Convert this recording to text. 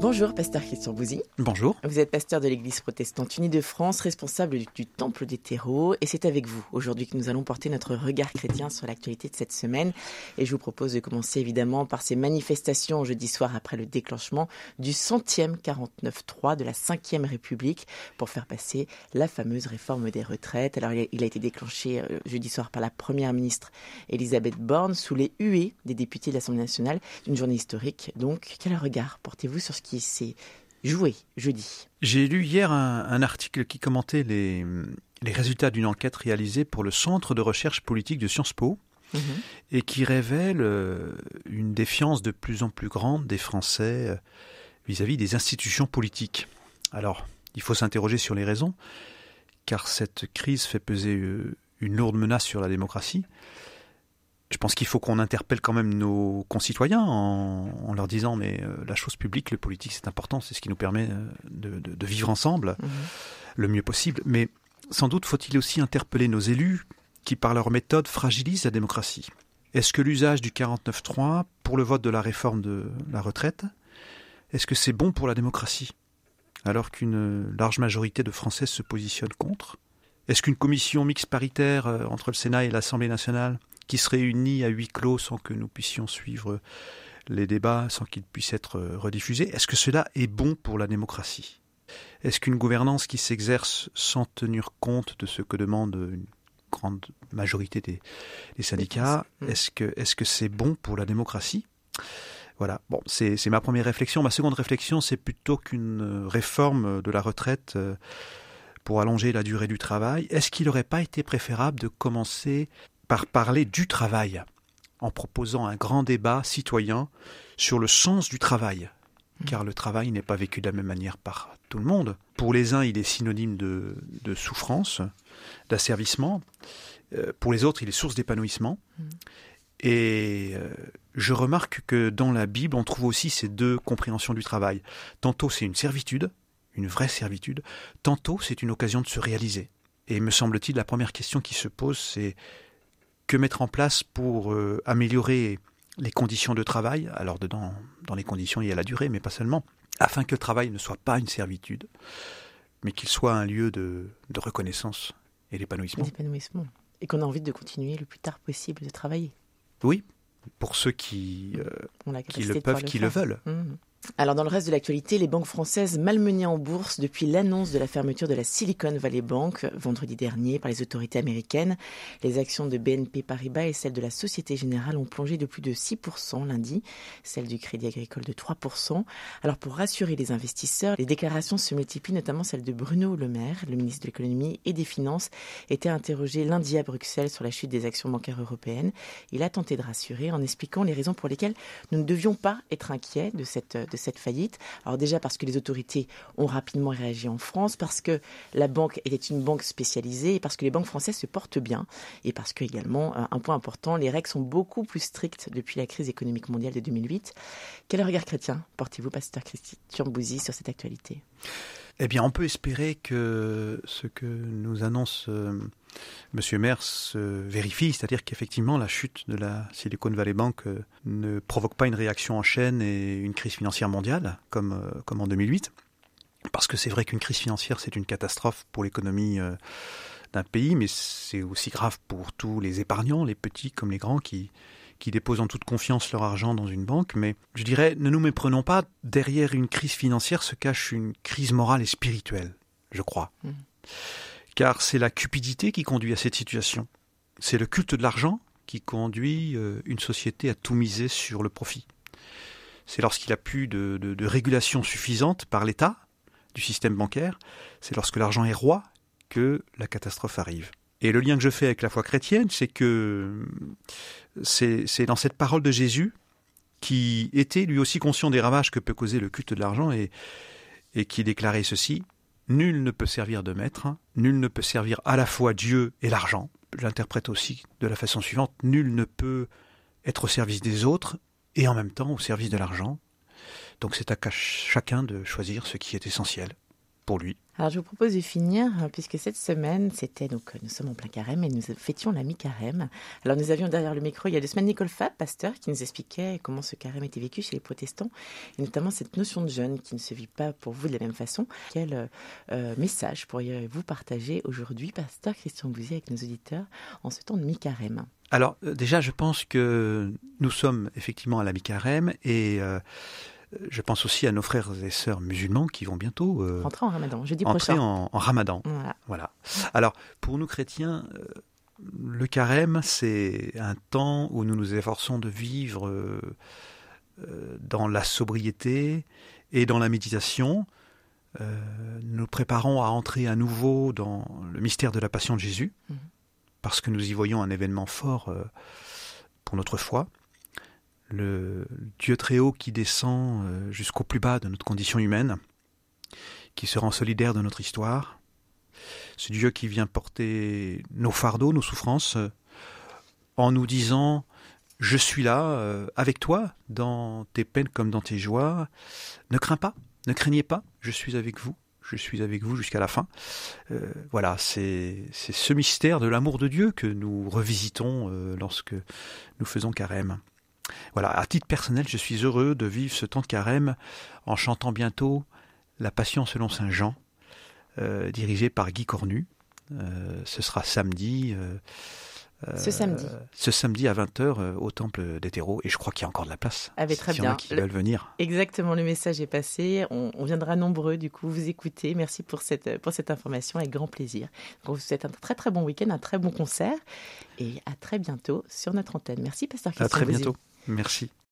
Bonjour, pasteur Christian Bouzy. Bonjour. Vous êtes pasteur de l'Église protestante unie de France, responsable du Temple des terreaux, et c'est avec vous aujourd'hui que nous allons porter notre regard chrétien sur l'actualité de cette semaine. Et je vous propose de commencer évidemment par ces manifestations jeudi soir après le déclenchement du centième 49.3 de la 5e République pour faire passer la fameuse réforme des retraites. Alors il a été déclenché euh, jeudi soir par la première ministre Elisabeth Borne sous les huées des députés de l'Assemblée nationale. Une journée historique donc. Quel regard portez-vous sur ce qui qui s'est joué jeudi. J'ai lu hier un, article qui commentait les, les résultats d'une enquête réalisée pour le Centre de recherche politique de Sciences Po. Mhm. et qui révèle euh, une défiance de plus en plus grande des Français euh, vis-à-vis des institutions politiques. Alors, il faut s'interroger sur les raisons, car cette crise fait peser euh, une lourde menace sur la démocratie je pense qu'il faut qu'on interpelle quand même nos concitoyens en, leur disant mais euh, la chose publique, le politique, c'est important, c'est ce qui nous permet euh, de, vivre ensemble mhm. le mieux possible. Mais sans doute faut-il aussi interpeller nos élus qui, par leur méthode, fragilisent la démocratie. Est-ce que l'usage du 49.3 pour le vote de la réforme de la retraite, est-ce que c'est bon pour la démocratie alors qu'une large majorité de Français se positionne contre? Est-ce qu'une commission mixte paritaire euh, entre le Sénat et l'Assemblée nationale qui se réunit à huis clos sans que nous puissions suivre les débats, sans qu'ils puissent être rediffusés. Est-ce que cela est bon pour la démocratie? Est-ce qu'une gouvernance qui s'exerce sans tenir compte de ce que demande une grande majorité des, syndicats, est-ce que que c'est bon pour la démocratie? Voilà, bon, c'est ma première réflexion. Ma seconde réflexion, c'est plutôt qu'une réforme de la retraite euh, pour allonger la durée du travail. Est-ce qu'il n'aurait pas été préférable de commencer par parler du travail, en proposant un grand débat citoyen sur le sens du travail. Mmh. Car le travail n'est pas vécu de la même manière par tout le monde. Pour les uns, il est synonyme de, souffrance, d'asservissement. Euh, pour les autres, il est source d'épanouissement. Mmh. Et euh, je remarque que dans la Bible, on trouve aussi ces deux compréhensions du travail. Tantôt c'est une servitude, une vraie servitude, tantôt c'est une occasion de se réaliser. Et me semble-t-il, la première question qui se pose, c'est que mettre en place pour euh, améliorer les conditions de travail Alors dedans, dans les conditions, il y a la durée, mais pas seulement, afin que le travail ne soit pas une servitude, mais qu'il soit un lieu de, reconnaissance et d'épanouissement. Et qu'on a envie de continuer le plus tard possible de travailler. Oui, pour ceux qui, euh, qui le peuvent, qui le veulent. Mmh. Alors dans le reste de l'actualité, les banques françaises malmenées en bourse depuis l'annonce de la fermeture de la Silicon Valley Bank vendredi dernier par les autorités américaines. Les actions de BNP Paribas et celles de la Société Générale ont plongé de plus de 6% lundi, celles du Crédit Agricole de 3%. Alors pour rassurer les investisseurs, les déclarations se multiplient, notamment celle de Bruno Le Maire, le ministre de l'économie et des finances, était interrogé lundi à Bruxelles sur la chute des actions bancaires européennes. Il a tenté de rassurer en expliquant les raisons pour lesquelles nous ne devions pas être inquiets de cette de cette faillite. Alors déjà parce que les autorités ont rapidement réagi en France, parce que la banque était une banque spécialisée, et parce que les banques françaises se portent bien, et parce que également, euh, un point important, les règles sont beaucoup plus strictes depuis la crise économique mondiale de 2008. Quel regard chrétien portez-vous, pasteur Christian Bouzy, sur cette actualité? Eh bien, on peut espérer que ce que nous annonce euh, Monsieur Maire se vérifie, c'est-à-dire qu'effectivement la chute de la Silicon Valley Bank euh, ne provoque pas une réaction en chaîne et une crise financière mondiale comme, euh, comme en 2008. Parce que c'est vrai qu'une crise financière, c'est une catastrophe pour l'économie d'un pays, mais c'est aussi grave pour tous les épargnants, les petits comme les grands, qui, qui déposent en toute confiance leur argent dans une banque, mais je dirais, ne nous méprenons pas, derrière une crise financière se cache une crise morale et spirituelle, je crois. Mmh. Car c'est la cupidité qui conduit à cette situation. C'est le culte de l'argent qui conduit euh, une société à tout miser sur le profit. C'est lorsqu'il n'y a plus de, de régulation suffisante par l'État du système bancaire, c'est lorsque l'argent est roi que la catastrophe arrive. Et le lien que je fais avec la foi chrétienne, c'est que c'est dans cette parole de Jésus qui était lui aussi conscient des ravages que peut causer le culte de l'argent et, qui déclarait ceci Nul ne peut servir de maître, nul ne peut servir à la fois Dieu et l'argent. Je l'interprète aussi de la façon suivante Nul ne peut être au service des autres et en même temps au service de l'argent. Donc c'est à chacun de choisir ce qui est essentiel pour lui. Alors je vous propose de finir, hein, puisque cette semaine, c'était donc nous sommes en plein carême et nous fêtions la mi-carême. Alors nous avions derrière le micro il y a deux semaines Nicole Fab, pasteur, qui nous expliquait comment ce carême était vécu chez les protestants, et notamment cette notion de jeûne qui ne se vit pas pour vous de la même façon. Quel euh, message pourriez-vous partager aujourd'hui, pasteur Christian Bouzier, avec nos auditeurs en ce temps de mi-carême? Alors euh, déjà, je pense que nous sommes effectivement à la mi-carême et euh, je pense aussi à nos frères et sœurs musulmans qui vont bientôt euh, entrer en Ramadan, jeudi entrer en, Ramadan. Voilà. Alors, pour nous chrétiens, euh, le carême, c'est un temps où nous nous efforçons de vivre euh, dans la sobriété et dans la méditation. nous préparons à entrer à nouveau dans le mystère de la passion de Jésus, mhm. parce que nous y voyons un événement fort pour notre foi le Dieu très haut qui descend euh, jusqu'au plus bas de notre condition humaine, qui se rend solidaire de notre histoire, ce Dieu qui vient porter nos fardeaux, nos souffrances, euh, en nous disant Je suis là euh, avec toi dans tes peines comme dans tes joies, ne crains pas, ne craignez pas, je suis avec vous. Je suis avec vous jusqu'à la fin. voilà, c'est ce mystère de l'amour de Dieu que nous revisitons lorsque nous faisons carême. Voilà, à titre personnel, je suis heureux de vivre ce temps de carême en chantant bientôt La Passion selon Saint Jean, euh, dirigé par Guy Cornu. Euh, ce sera samedi. Euh, ce samedi. Ce samedi à 20h au temple d'Hétéro. Et je crois qu'il y a encore de la place. Ah, très bien. qui veulent venir. Exactement, le message est passé. On, viendra nombreux, du coup, vous écouter. Merci pour cette, pour cette information, avec grand plaisir. Donc, vous souhaite un très très bon week-end, un très bon concert. Et à très bientôt sur notre antenne. Merci, Pasteur Christian. À très bientôt. Merci.